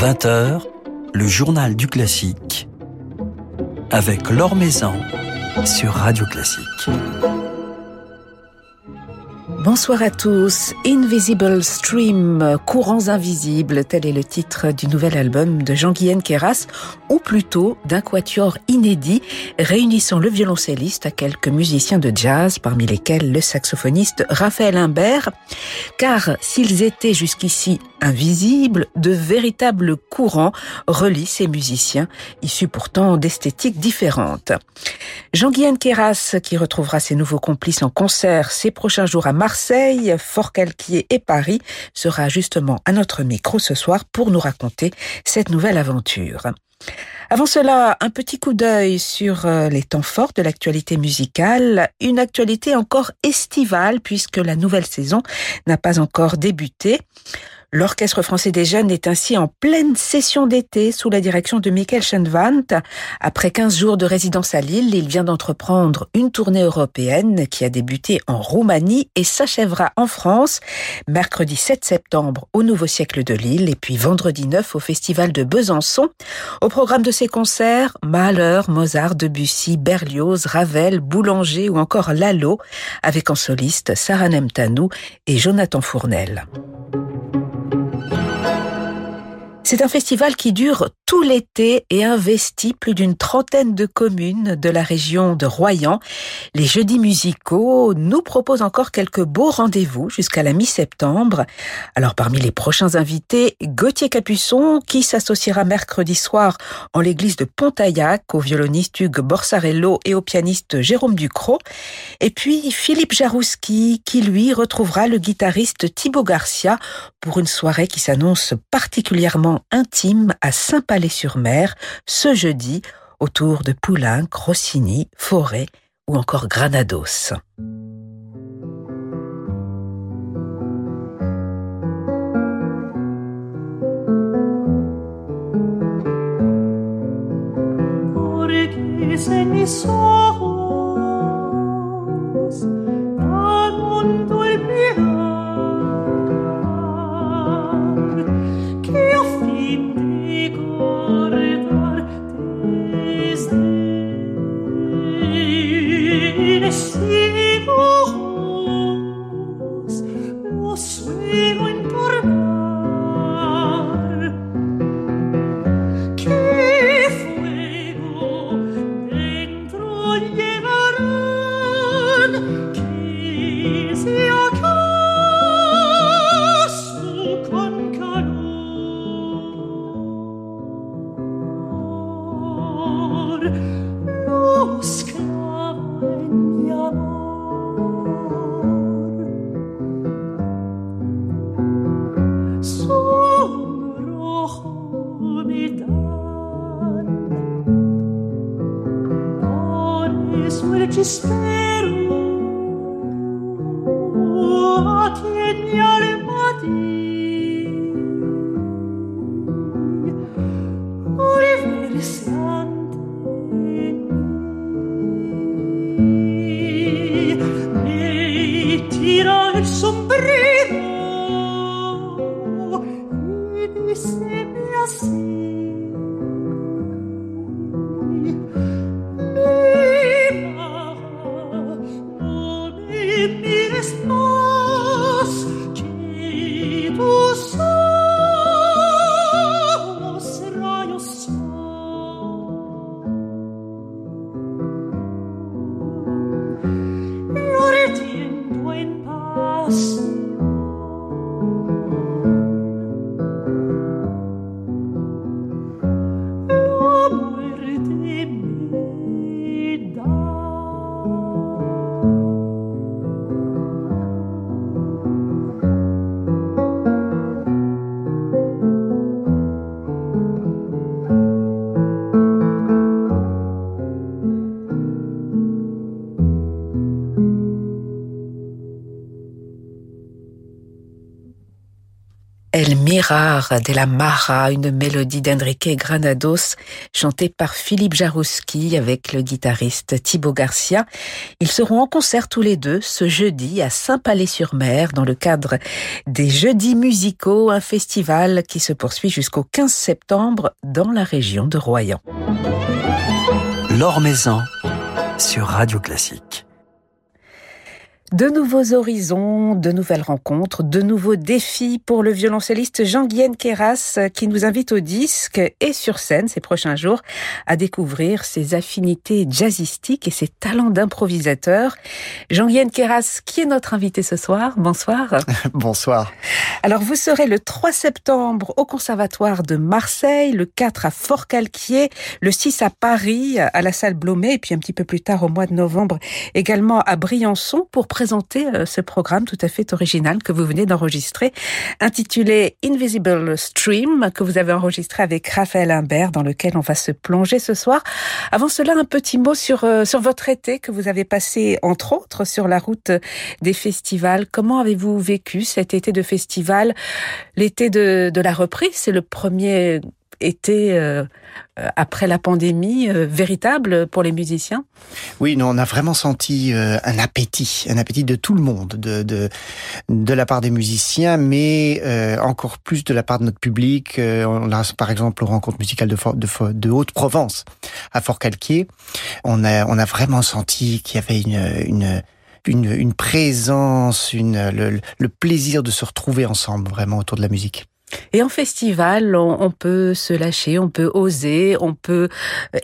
20h, le journal du classique avec Laure Maison sur Radio Classique. Bonsoir à tous. Invisible Stream, Courants invisibles, tel est le titre du nouvel album de Jean-Guyen Queyras, ou plutôt d'un quatuor inédit réunissant le violoncelliste à quelques musiciens de jazz, parmi lesquels le saxophoniste Raphaël Imbert, car s'ils étaient jusqu'ici invisibles, de véritables courants relient ces musiciens, issus pourtant d'esthétiques différentes. Jean-Guyen Queyras, qui retrouvera ses nouveaux complices en concert ces prochains jours à Marseille, Fort-Calquier et Paris, sera justement à notre micro ce soir pour nous raconter cette nouvelle aventure. Avant cela, un petit coup d'œil sur euh, les temps forts de l'actualité musicale, une actualité encore estivale puisque la nouvelle saison n'a pas encore débuté. L'Orchestre français des jeunes est ainsi en pleine session d'été sous la direction de Michael Schenvant. Après 15 jours de résidence à Lille, il vient d'entreprendre une tournée européenne qui a débuté en Roumanie et s'achèvera en France mercredi 7 septembre au Nouveau Siècle de Lille et puis vendredi 9 au Festival de Besançon. Au programme de ces concerts, Mahler, Mozart, Debussy, Berlioz, Ravel, Boulanger ou encore Lalo avec en soliste Sarah Nemtanou et Jonathan Fournel. C'est un festival qui dure tout l'été et investit plus d'une trentaine de communes de la région de Royan. Les jeudis musicaux nous proposent encore quelques beaux rendez-vous jusqu'à la mi-septembre. Alors parmi les prochains invités, Gauthier Capuçon qui s'associera mercredi soir en l'église de Pontaillac au violoniste Hugues Borsarello et au pianiste Jérôme Ducrot. Et puis Philippe Jarouski qui lui retrouvera le guitariste Thibaut Garcia pour une soirée qui s'annonce particulièrement Intime à Saint-Palais-sur-Mer ce jeudi autour de Poulenc, Rossini, Forêt ou encore Granados. Mirar de la Mara, une mélodie d'Enrique Granados, chantée par Philippe Jarouski avec le guitariste Thibaut Garcia. Ils seront en concert tous les deux ce jeudi à Saint-Palais-sur-Mer dans le cadre des Jeudis musicaux, un festival qui se poursuit jusqu'au 15 septembre dans la région de Royan. Maison sur Radio Classique. De nouveaux horizons, de nouvelles rencontres, de nouveaux défis pour le violoncelliste Jean-Guyen Keras qui nous invite au disque et sur scène ces prochains jours à découvrir ses affinités jazzistiques et ses talents d'improvisateur. Jean-Guyen Keras, qui est notre invité ce soir? Bonsoir. Bonsoir. Alors vous serez le 3 septembre au Conservatoire de Marseille, le 4 à Fort-Calquier, le 6 à Paris à la salle Blomet et puis un petit peu plus tard au mois de novembre également à Briançon pour présenter euh, ce programme tout à fait original que vous venez d'enregistrer, intitulé Invisible Stream, que vous avez enregistré avec Raphaël Imbert, dans lequel on va se plonger ce soir. Avant cela, un petit mot sur, euh, sur votre été que vous avez passé, entre autres, sur la route des festivals. Comment avez-vous vécu cet été de festival? L'été de, de la reprise, c'est le premier été euh, euh, après la pandémie euh, véritable pour les musiciens? Oui, nous on a vraiment senti un appétit, un appétit de tout le monde, de de, de la part des musiciens, mais encore plus de la part de notre public. on a par exemple aux rencontres musicales de, de, de Haute-Provence à Fort-Calquier. On a on a vraiment senti qu'il y avait une, une une, une, présence, une, le, le, plaisir de se retrouver ensemble vraiment autour de la musique. Et en festival, on, peut se lâcher, on peut oser, on peut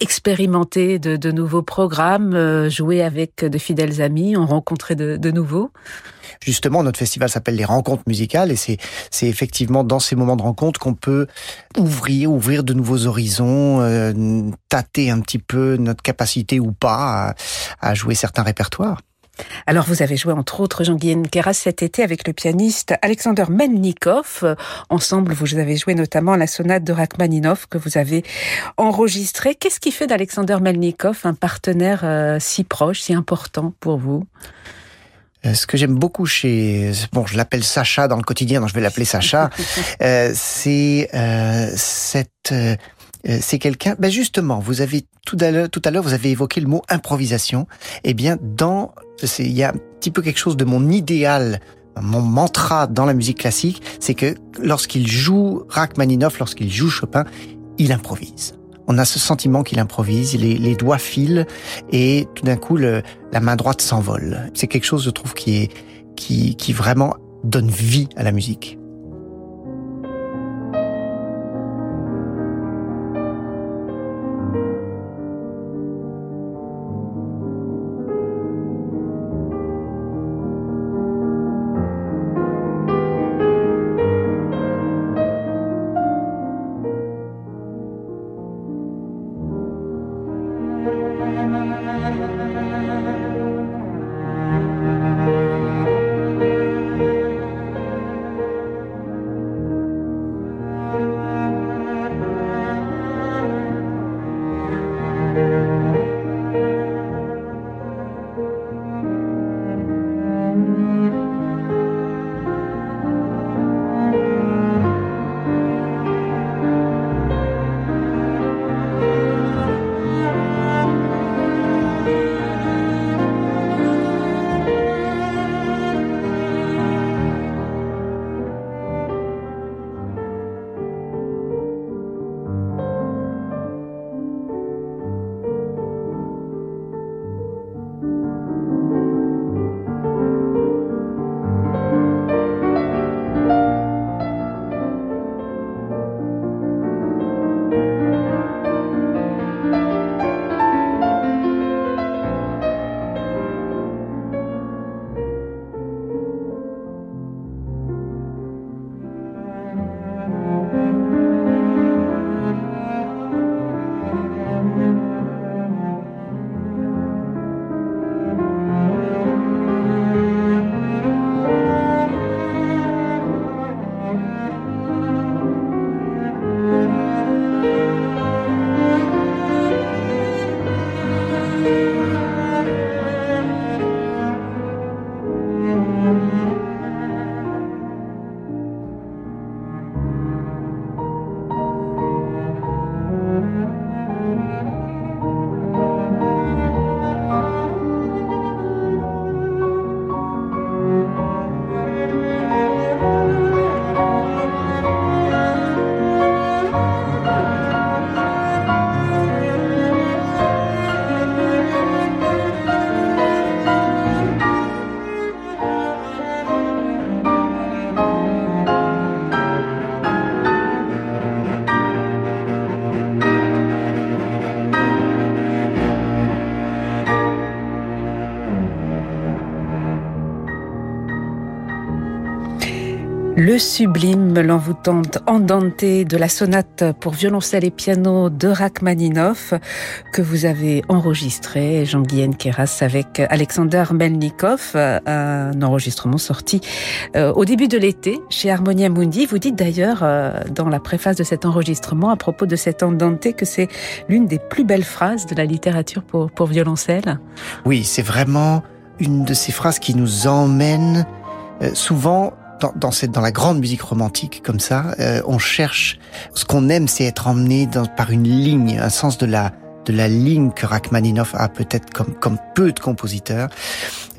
expérimenter de, de nouveaux programmes, euh, jouer avec de fidèles amis, en rencontrer de, de nouveaux. Justement, notre festival s'appelle les rencontres musicales et c'est c'est effectivement dans ces moments de rencontre qu'on peut ouvrir ouvrir de nouveaux horizons, euh, tâter un petit peu notre capacité ou pas à, à jouer certains répertoires. Alors vous avez joué entre autres Jean-Guyen Keras cet été avec le pianiste Alexander Melnikov. Ensemble, vous avez joué notamment la sonate de Rachmaninov que vous avez enregistrée. Qu'est-ce qui fait d'Alexander Melnikov un partenaire euh, si proche, si important pour vous? Euh, ce que j'aime beaucoup chez, bon, je l'appelle Sacha dans le quotidien, donc je vais l'appeler Sacha, euh, c'est euh, cette c'est quelqu'un. Ben justement, vous avez tout à l'heure, tout à l'heure, vous avez évoqué le mot improvisation. Eh bien, dans, il y a un petit peu quelque chose de mon idéal mon mantra dans la musique classique, c'est que lorsqu'il joue Rachmaninoff, lorsqu'il joue Chopin, il improvise. On a ce sentiment qu'il improvise, les, les, doigts filent et tout d'un coup le, la main droite s'envole. C'est quelque chose, je trouve, qui est qui, qui vraiment donne vie à la musique. Le sublime, l'envoûtante Andante de la sonate pour violoncelle et piano de Rachmaninoff que vous avez enregistré, Jean-Guyen Keras, avec Alexander Melnikov, un enregistrement sorti euh, au début de l'été chez Harmonia Mundi. Vous dites d'ailleurs euh, dans la préface de cet enregistrement à propos de cette Andante que c'est l'une des plus belles phrases de la littérature pour, pour violoncelle. Oui, c'est vraiment une de ces phrases qui nous emmène euh, souvent dans, dans, dans la grande musique romantique comme ça, euh, on cherche ce qu'on aime, c'est être emmené dans, par une ligne, un sens de la de la ligne que Rachmaninoff a peut-être comme comme peu de compositeurs.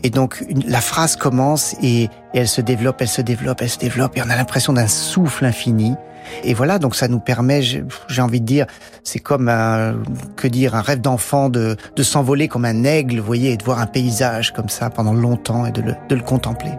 Et donc une, la phrase commence et, et, elle se développe, elle se développe, elle se développe, et on a l'impression d'un souffle infini. Et voilà, donc ça nous permet, j'ai envie de dire, c'est comme un, que dire, un rêve d'enfant de, de s'envoler comme un aigle, vous voyez, et de voir un paysage comme ça pendant longtemps et de le, de le contempler.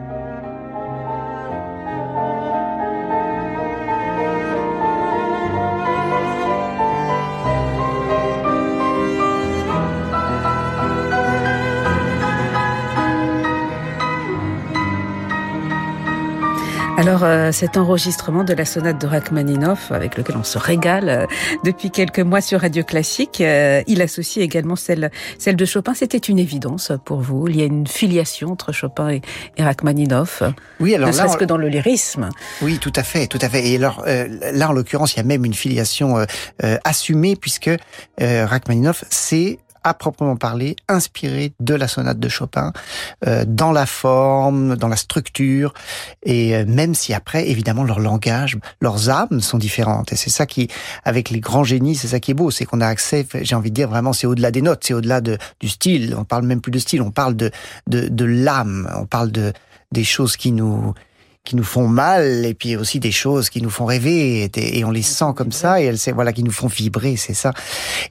Alors euh, cet enregistrement de la sonate de Rachmaninoff, avec lequel on se régale euh, depuis quelques mois sur Radio Classique, euh, il associe également celle, celle de Chopin. C'était une évidence pour vous. Il y a une filiation entre Chopin et, et Rachmaninoff. Oui, alors ne là, ce que dans le lyrisme. Oui, tout à fait, tout à fait. Et alors là, en l'occurrence, il y a même une filiation assumée puisque Rachmaninoff, c'est à proprement parler, inspiré de la sonate de Chopin, euh, dans la forme, dans la structure, et euh, même si après, évidemment, leur langage, leurs âmes sont différentes. Et c'est ça qui, avec les grands génies, c'est ça qui est beau, c'est qu'on a accès, j'ai envie de dire, vraiment, c'est au-delà des notes, c'est au-delà de, du style. On parle même plus de style, on parle de, de, de l'âme, on parle de des choses qui nous qui nous font mal et puis aussi des choses qui nous font rêver et, et on les sent comme ça et elles voilà qui nous font vibrer c'est ça.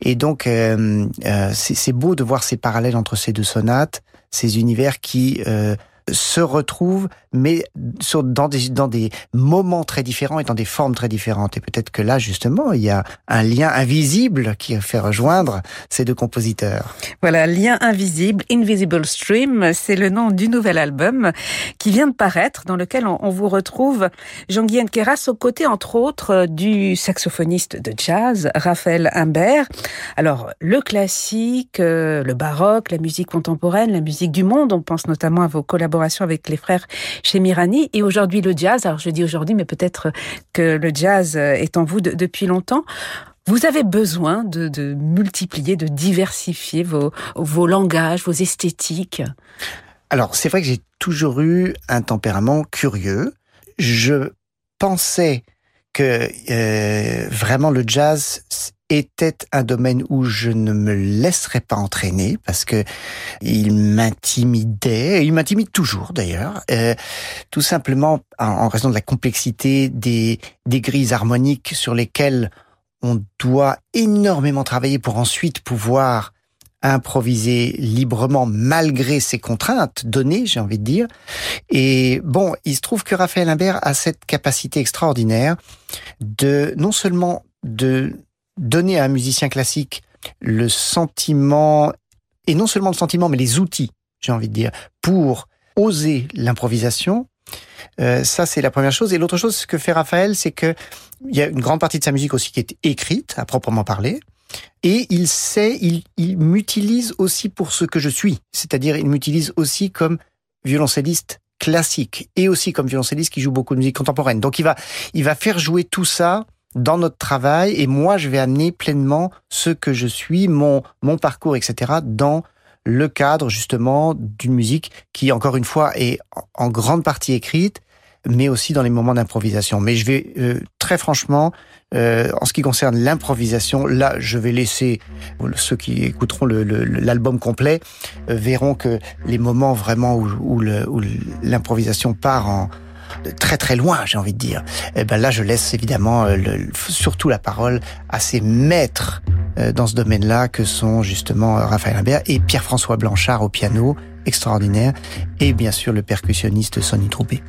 Et donc euh, euh, c'est beau de voir ces parallèles entre ces deux sonates ces univers qui euh, se retrouvent, mais dans, des, dans des moments très différents et dans des formes très différentes. Et peut-être que là, justement, il y a un lien invisible qui fait rejoindre ces deux compositeurs. Voilà, lien invisible, Invisible Stream, c'est le nom du nouvel album qui vient de paraître, dans lequel on, vous retrouve Jean-Guyen Keras aux côtés, entre autres, du saxophoniste de jazz, Raphaël Imbert. Alors, le classique, euh, le baroque, la musique contemporaine, la musique du monde, on pense notamment à vos collaborateurs avec les frères Chemirani et aujourd'hui le jazz. Alors je dis aujourd'hui, mais peut-être que le jazz est en vous de, depuis longtemps. Vous avez besoin de, multiplier, de diversifier vos langages, vos esthétiques? Alors c'est vrai que j'ai toujours eu un tempérament curieux. Je pensais que euh, vraiment le jazz était un domaine où je ne me laisserais pas entraîner parce que il m'intimidait, il m'intimide toujours d'ailleurs, euh, tout simplement en, raison de la complexité des, des grilles harmoniques sur lesquelles on doit énormément travailler pour ensuite pouvoir improviser librement malgré ces contraintes données, j'ai envie de dire. Et bon, il se trouve que Raphaël Imbert a cette capacité extraordinaire de non seulement de donner à un musicien classique le sentiment, et non seulement le sentiment, mais les outils, j'ai envie de dire, pour oser l'improvisation. Euh, ça, c'est la première chose. Et l'autre chose, ce que fait Raphaël, c'est que il y a une grande partie de sa musique aussi qui est écrite, à proprement parler. Et il sait, il, il m'utilise aussi pour ce que je suis. C'est-à-dire, il m'utilise aussi comme violoncelliste classique et aussi comme violoncelliste qui joue beaucoup de musique contemporaine. Donc, il va, il va faire jouer tout ça dans notre travail et moi je vais amener pleinement ce que je suis, mon, mon parcours, etc. dans le cadre justement d'une musique qui encore une fois est en grande partie écrite mais aussi dans les moments d'improvisation. Mais je vais euh, très franchement, euh, en ce qui concerne l'improvisation, là, je vais laisser ceux qui écouteront l'album le, le, complet euh, verront que les moments vraiment où, l'improvisation part en très très loin, j'ai envie de dire. Eh ben là, je laisse évidemment euh, surtout la parole à ces maîtres euh, dans ce domaine-là que sont justement Raphaël Imbert et Pierre-François Blanchard au piano, extraordinaire, et bien sûr le percussionniste Sonny Troupé.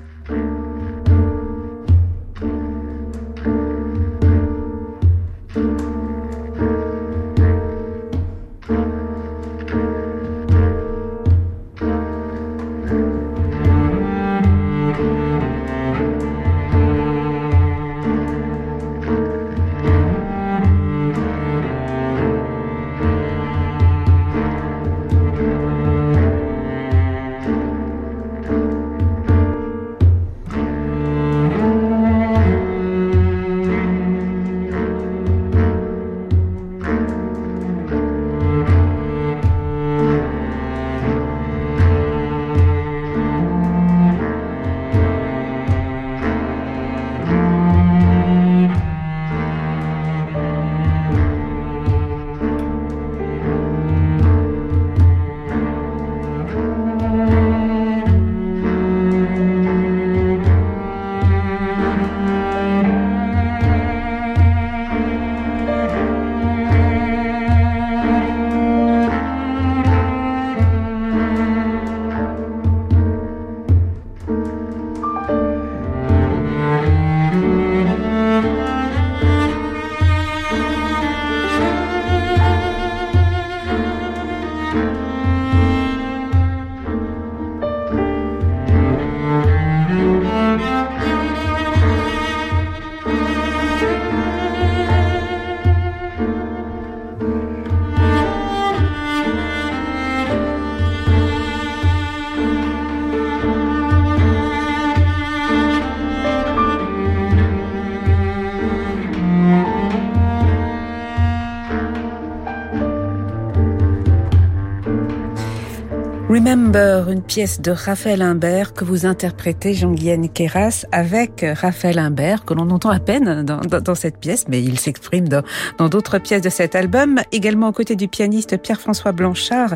Remember, une pièce de Raphaël Imbert que vous interprétez, Jean-Guienne Keras, avec Raphaël Imbert, que l'on entend à peine dans, cette pièce, mais il s'exprime dans d'autres pièces de cet album, également aux côtés du pianiste Pierre-François Blanchard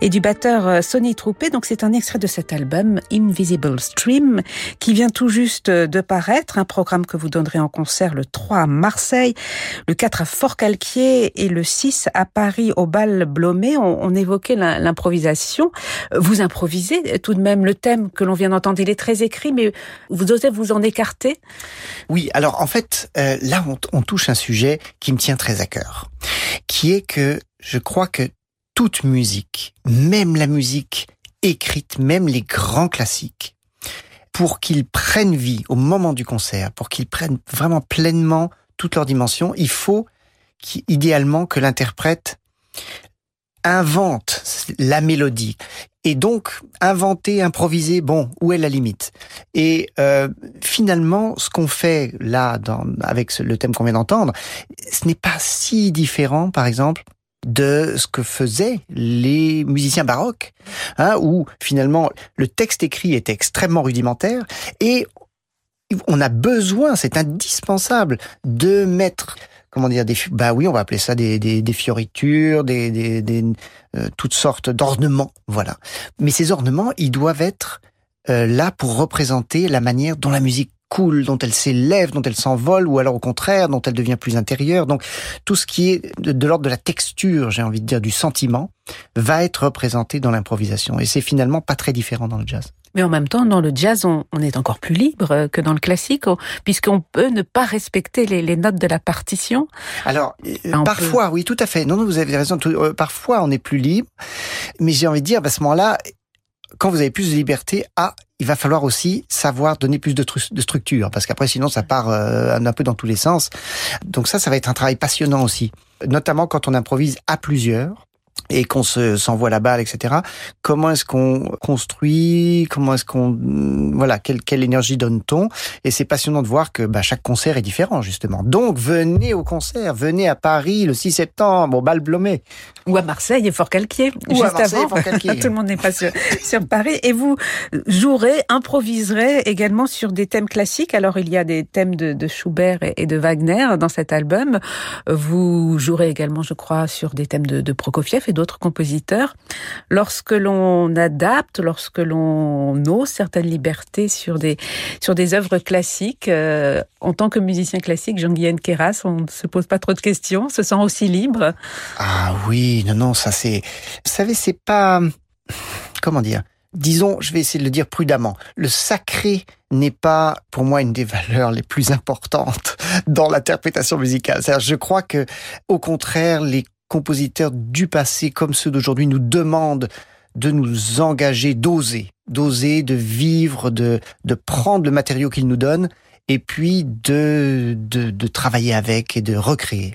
et du batteur Sonny Troupé. Donc c'est un extrait de cet album, Invisible Stream, qui vient tout juste de paraître, un programme que vous donnerez en concert le 3 à Marseille, le 4 à Fort-Calquier et le 6 à Paris au bal Blomet. On, on évoquait l'improvisation. Vous improvisez tout de même le thème que l'on vient d'entendre. Il est très écrit, mais vous osez vous en écarter? Oui, alors en fait, euh, là, on, touche un sujet qui me tient très à cœur, qui est que je crois que toute musique, même la musique écrite, même les grands classiques, pour qu'ils prennent vie au moment du concert, pour qu'ils prennent vraiment pleinement toute leur dimension, il faut idéalement que l'interprète invente la mélodie. Et donc, inventer, improviser, bon, où est la limite? Et euh, finalement, ce qu'on fait là, dans, avec le thème qu'on vient d'entendre, ce n'est pas si différent, par exemple, de ce que faisaient les musiciens baroques, hein, où finalement le texte écrit était extrêmement rudimentaire et on a besoin, c'est indispensable de mettre comment dire des bah oui on va appeler ça des des, des fioritures des des, des euh, toutes sortes d'ornements voilà. Mais ces ornements ils doivent être euh, là pour représenter la manière dont la musique coule, dont elle s'élève, dont elle s'envole, ou alors au contraire, dont elle devient plus intérieure. Donc tout ce qui est de, de l'ordre de la texture, j'ai envie de dire, du sentiment, va être représenté dans l'improvisation. Et c'est finalement pas très différent dans le jazz. Mais en même temps, dans le jazz, on, on est encore plus libre que dans le classique, puisqu'on peut ne pas respecter les, les, notes de la partition. Alors, on parfois, peut... oui, tout à fait. Non, non, vous avez raison. Tout, euh, parfois, on est plus libre. Mais j'ai envie de dire, à ce moment-là, quand vous avez plus de liberté, ah, il va falloir aussi savoir donner plus de, structure, parce qu'après, sinon, ça part euh, un peu dans tous les sens. Donc ça, ça va être un travail passionnant aussi, notamment quand on improvise à plusieurs et qu'on se s'envoie la balle, etc. Comment est-ce qu'on construit? Comment est-ce qu'on voilà quelle quelle énergie donne-t-on? Et c'est passionnant de voir que bah, chaque concert est différent justement. Donc venez au concert, venez à Paris le 6 septembre au Bal Blomet ou à Marseille et Fort-Calquier ou juste à Marseille avant. Et Fort-Calquier. Tout le monde n'est pas sur, sur Paris et vous jouerez, improviserez également sur des thèmes classiques. Alors il y a des thèmes de, de Schubert et de Wagner dans cet album. Vous jouerez également, je crois, sur des thèmes de, de Prokofiev et d'autres compositeurs. Lorsque l'on adapte, lorsque l'on ose certaines libertés sur des sur des œuvres classiques, euh, en tant que musicien classique, Jean-Guyen Keras, on ne se pose pas trop de questions, se sent aussi libre. Ah oui, non, non, ça c'est, vous savez, c'est pas, comment dire, disons, je vais essayer de le dire prudemment, le sacré n'est pas pour moi une des valeurs les plus importantes dans l'interprétation musicale. Je crois que, au contraire, les compositeurs du passé comme ceux d'aujourd'hui nous demandent de nous engager, d'oser, d'oser, de vivre, de, de prendre le matériau qu'ils nous donnent et puis de, de, de travailler avec et de recréer.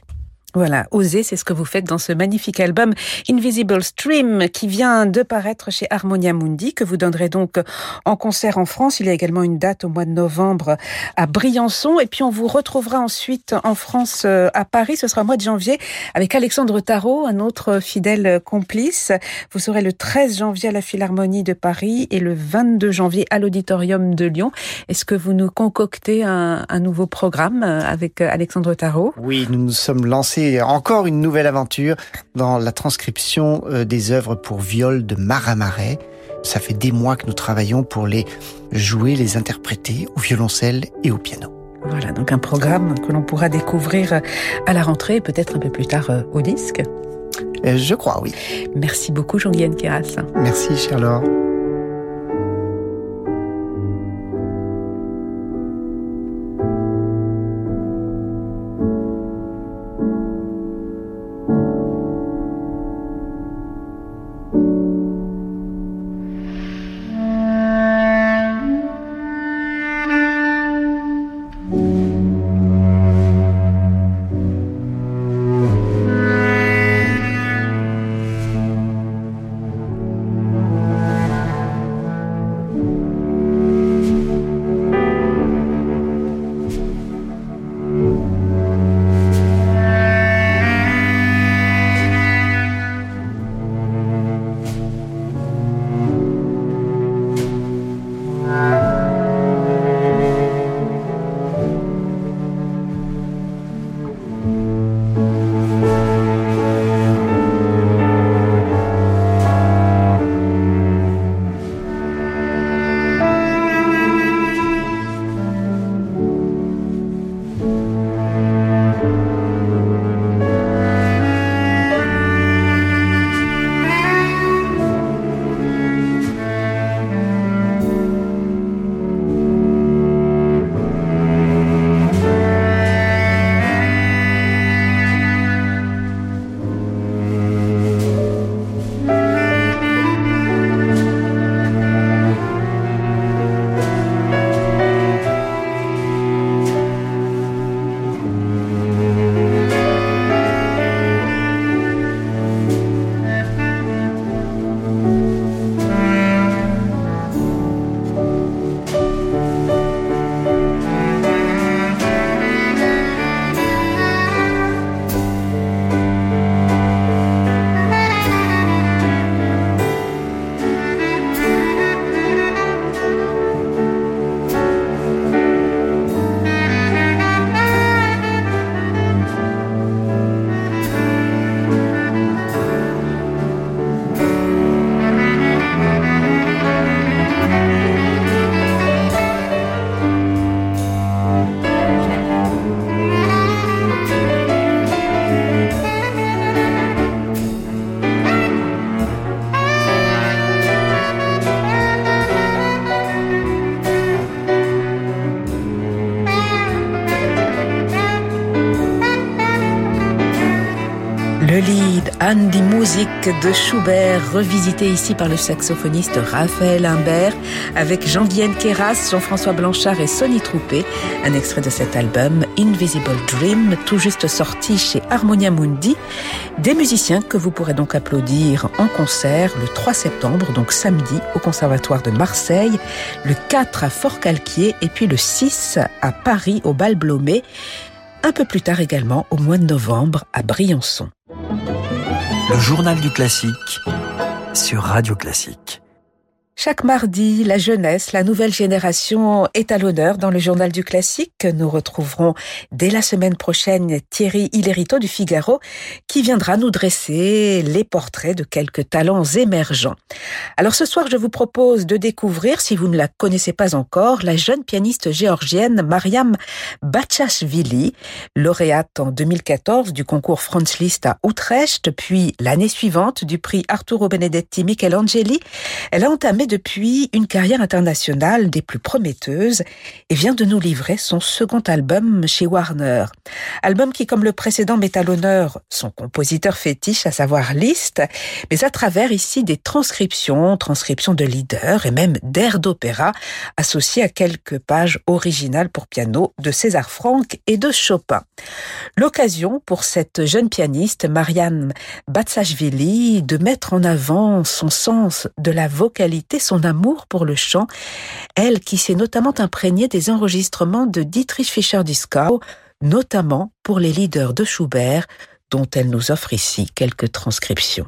Voilà, oser, c'est ce que vous faites dans ce magnifique album Invisible Stream qui vient de paraître chez Harmonia Mundi, que vous donnerez donc en concert en France. Il y a également une date au mois de novembre à Briançon. Et puis on vous retrouvera ensuite en France à Paris. Ce sera au mois de janvier avec Alexandre Tarot, un autre fidèle complice. Vous serez le 13 janvier à la Philharmonie de Paris et le 22 janvier à l'Auditorium de Lyon. Est-ce que vous nous concoctez un, un nouveau programme avec Alexandre Tarot? Oui, nous nous sommes lancés encore une nouvelle aventure dans la transcription des œuvres pour viol de Marais. Ça fait des mois que nous travaillons pour les jouer, les interpréter au violoncelle et au piano. Voilà, donc un programme que l'on pourra découvrir à la rentrée, peut-être un peu plus tard au disque. Je crois, oui. Merci beaucoup, Jean-Guyen Keras. Merci, cher musique de Schubert, revisité ici par le saxophoniste Raphaël Imbert, avec Jean-Guienne Queyras, Jean-François Blanchard et Sonny Troupé. Un extrait de cet album, Invisible Dream, tout juste sorti chez Harmonia Mundi. Des musiciens que vous pourrez donc applaudir en concert le 3 septembre, donc samedi, au Conservatoire de Marseille, le 4 à Fort-Calquier et puis le 6 à Paris, au Bal Blomé. Un peu plus tard également, au mois de novembre, à Briançon. Le journal du classique sur Radio Classique. Chaque mardi, la jeunesse, la nouvelle génération est à l'honneur dans le journal du classique. Nous retrouverons dès la semaine prochaine Thierry Hillerito du Figaro qui viendra nous dresser les portraits de quelques talents émergents. Alors ce soir, je vous propose de découvrir, si vous ne la connaissez pas encore, la jeune pianiste géorgienne Mariam Bachashvili, lauréate en 2014 du concours Franz Liszt à Utrecht, puis l'année suivante du prix Arturo Benedetti Michelangeli. Elle a entamé depuis une carrière internationale des plus prometteuses et vient de nous livrer son second album chez Warner. Album qui, comme le précédent, met à l'honneur son compositeur fétiche, à savoir Liszt, mais à travers ici des transcriptions, transcriptions de leaders et même d'airs d'opéra associés à quelques pages originales pour piano de César Franck et de Chopin. L'occasion pour cette jeune pianiste, Marianne Batsashvili, de mettre en avant son sens de la vocalité son amour pour le chant, elle qui s'est notamment imprégnée des enregistrements de Dietrich Fischer-Dieskau, notamment pour les leaders de Schubert, dont elle nous offre ici quelques transcriptions.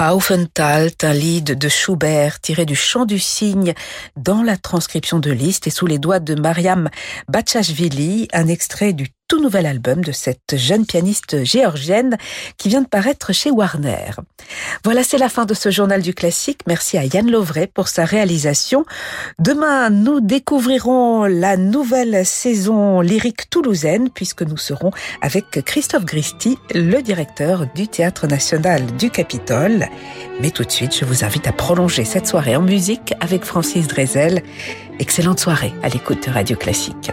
Aufenthalt, un lied de Schubert tiré du chant du cygne dans la transcription de Liszt et sous les doigts de Mariam Bachashvili, un extrait du tout nouvel album de cette jeune pianiste géorgienne qui vient de paraître chez Warner. Voilà, c'est la fin de ce journal du classique. Merci à Yann Lovray pour sa réalisation. Demain, nous découvrirons la nouvelle saison lyrique toulousaine puisque nous serons avec Christophe Gristi, le directeur du Théâtre national du Capitole. Mais tout de suite, je vous invite à prolonger cette soirée en musique avec Francis Drezel. Excellente soirée à l'écoute Radio Classique.